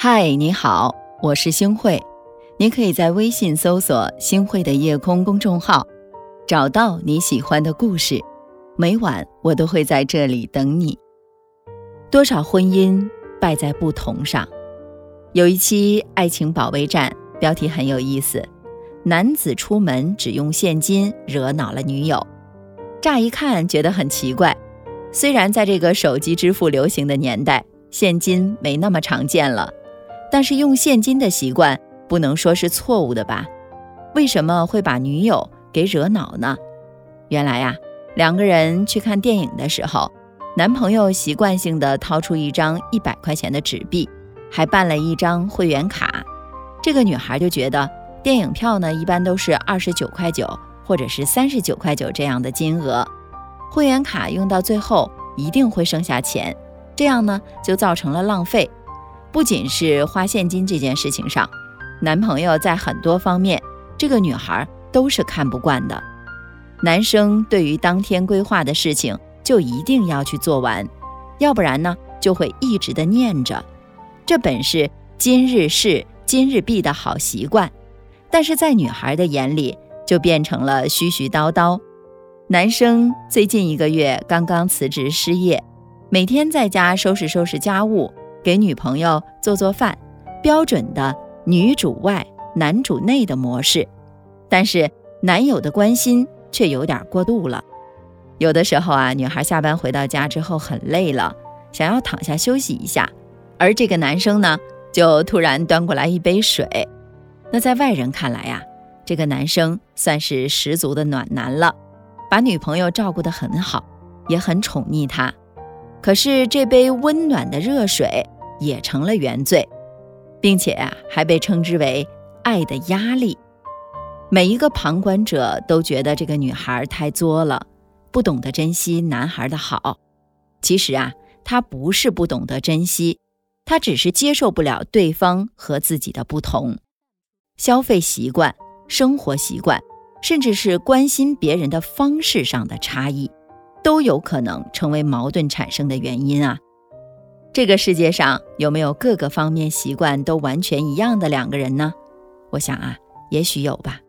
嗨，你好，我是星慧。你可以在微信搜索“星慧的夜空”公众号，找到你喜欢的故事。每晚我都会在这里等你。多少婚姻败在不同上？有一期《爱情保卫战》，标题很有意思：男子出门只用现金，惹恼了女友。乍一看觉得很奇怪，虽然在这个手机支付流行的年代，现金没那么常见了。但是用现金的习惯不能说是错误的吧？为什么会把女友给惹恼呢？原来呀，两个人去看电影的时候，男朋友习惯性的掏出一张一百块钱的纸币，还办了一张会员卡。这个女孩就觉得电影票呢一般都是二十九块九或者是三十九块九这样的金额，会员卡用到最后一定会剩下钱，这样呢就造成了浪费。不仅是花现金这件事情上，男朋友在很多方面，这个女孩都是看不惯的。男生对于当天规划的事情就一定要去做完，要不然呢就会一直的念着。这本是今日事今日毕的好习惯，但是在女孩的眼里就变成了絮絮叨叨。男生最近一个月刚刚辞职失业，每天在家收拾收拾家务。给女朋友做做饭，标准的女主外男主内的模式，但是男友的关心却有点过度了。有的时候啊，女孩下班回到家之后很累了，想要躺下休息一下，而这个男生呢，就突然端过来一杯水。那在外人看来呀，这个男生算是十足的暖男了，把女朋友照顾得很好，也很宠溺她。可是这杯温暖的热水也成了原罪，并且啊，还被称之为爱的压力。每一个旁观者都觉得这个女孩太作了，不懂得珍惜男孩的好。其实啊，她不是不懂得珍惜，她只是接受不了对方和自己的不同。消费习惯、生活习惯，甚至是关心别人的方式上的差异。都有可能成为矛盾产生的原因啊！这个世界上有没有各个方面习惯都完全一样的两个人呢？我想啊，也许有吧。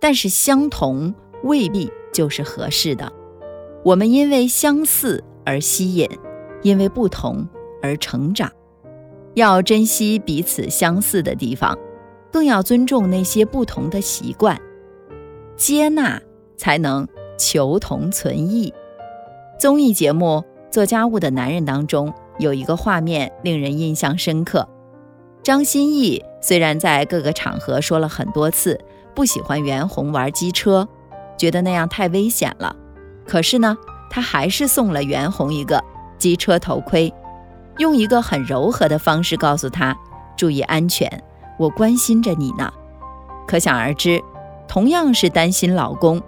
但是相同未必就是合适的。我们因为相似而吸引，因为不同而成长。要珍惜彼此相似的地方，更要尊重那些不同的习惯，接纳才能求同存异。综艺节目《做家务的男人》当中有一个画面令人印象深刻。张歆艺虽然在各个场合说了很多次不喜欢袁弘玩机车，觉得那样太危险了，可是呢，他还是送了袁弘一个机车头盔，用一个很柔和的方式告诉他注意安全，我关心着你呢。可想而知，同样是担心老公。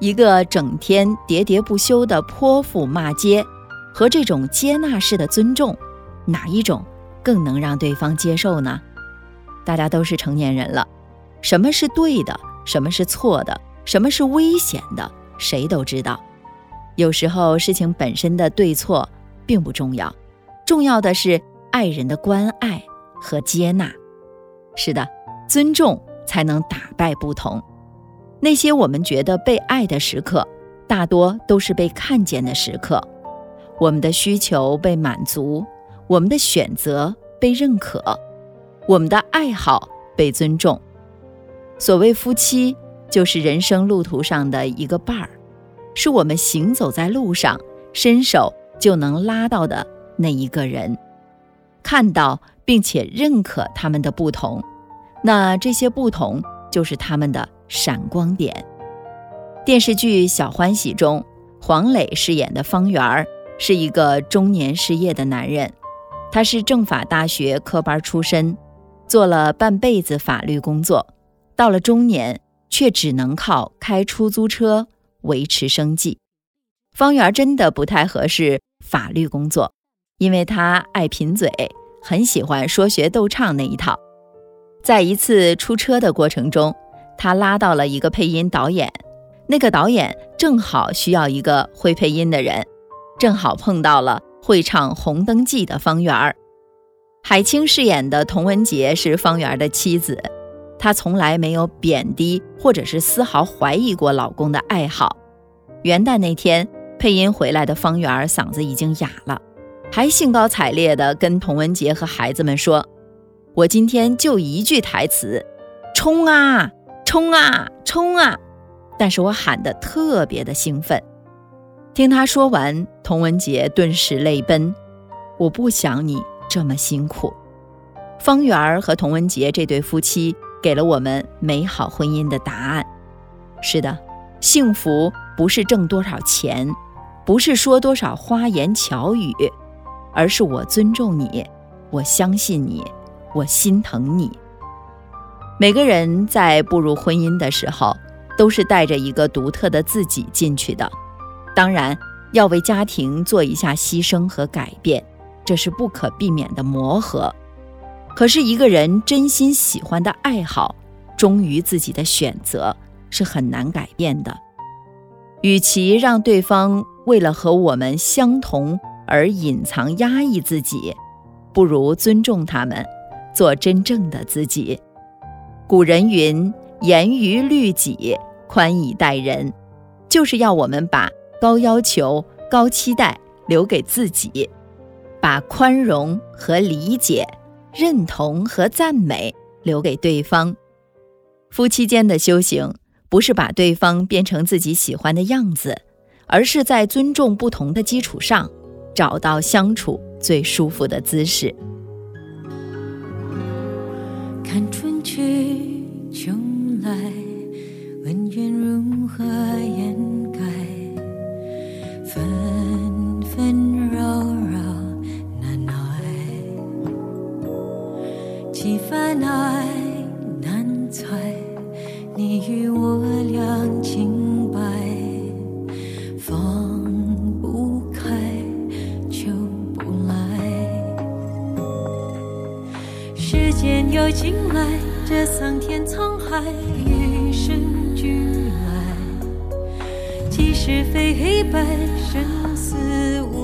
一个整天喋喋不休的泼妇骂街，和这种接纳式的尊重，哪一种更能让对方接受呢？大家都是成年人了，什么是对的，什么是错的，什么是危险的，谁都知道。有时候事情本身的对错并不重要，重要的是爱人的关爱和接纳。是的，尊重才能打败不同。那些我们觉得被爱的时刻，大多都是被看见的时刻。我们的需求被满足，我们的选择被认可，我们的爱好被尊重。所谓夫妻，就是人生路途上的一个伴儿，是我们行走在路上，伸手就能拉到的那一个人。看到并且认可他们的不同，那这些不同就是他们的。闪光点。电视剧《小欢喜》中，黄磊饰演的方圆儿是一个中年失业的男人。他是政法大学科班出身，做了半辈子法律工作，到了中年却只能靠开出租车维持生计。方圆真的不太合适法律工作，因为他爱贫嘴，很喜欢说学逗唱那一套。在一次出车的过程中，他拉到了一个配音导演，那个导演正好需要一个会配音的人，正好碰到了会唱《红灯记》的方圆儿。海清饰演的童文洁是方圆的妻子，她从来没有贬低或者是丝毫怀疑过老公的爱好。元旦那天，配音回来的方圆嗓子已经哑了，还兴高采烈地跟童文洁和孩子们说：“我今天就一句台词，冲啊，冲啊，冲啊！”但是我喊得特别的兴奋。听他说完，童文洁顿时泪奔。我不想你这么辛苦。方圆和童文洁这对夫妻给了我们美好婚姻的答案。是的，幸福不是挣多少钱，不是说多少花言巧语，而是我尊重你，我相信你，我心疼你。每个人在步入婚姻的时候，都是带着一个独特的自己进去的。当然，要为家庭做一下牺牲和改变，这是不可避免的磨合。可是，一个人真心喜欢的爱好，忠于自己的选择，是很难改变的。与其让对方为了和我们相同而隐藏压抑自己，不如尊重他们，做真正的自己。古人云：“严于律己，宽以待人”，就是要我们把。高要求、高期待留给自己，把宽容和理解、认同和赞美留给对方。夫妻间的修行，不是把对方变成自己喜欢的样子，而是在尊重不同的基础上，找到相处最舒服的姿势。看春去秋来，问愿如何分揉揉难耐，几番？爱难猜，你与我两清白，放不开就不来。时间又进来，这桑田沧海，与生俱来，即使非黑白，似无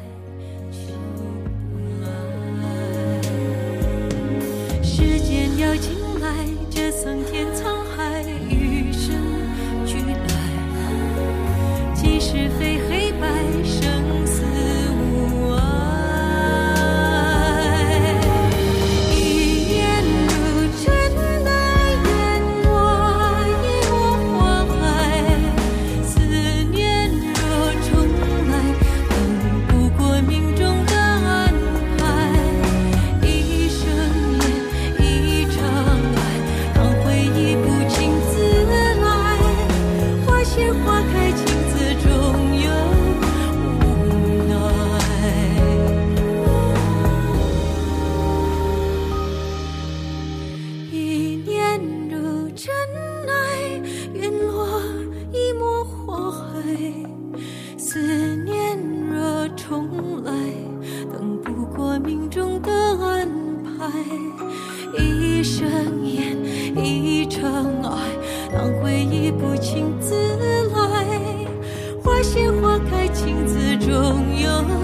拥有。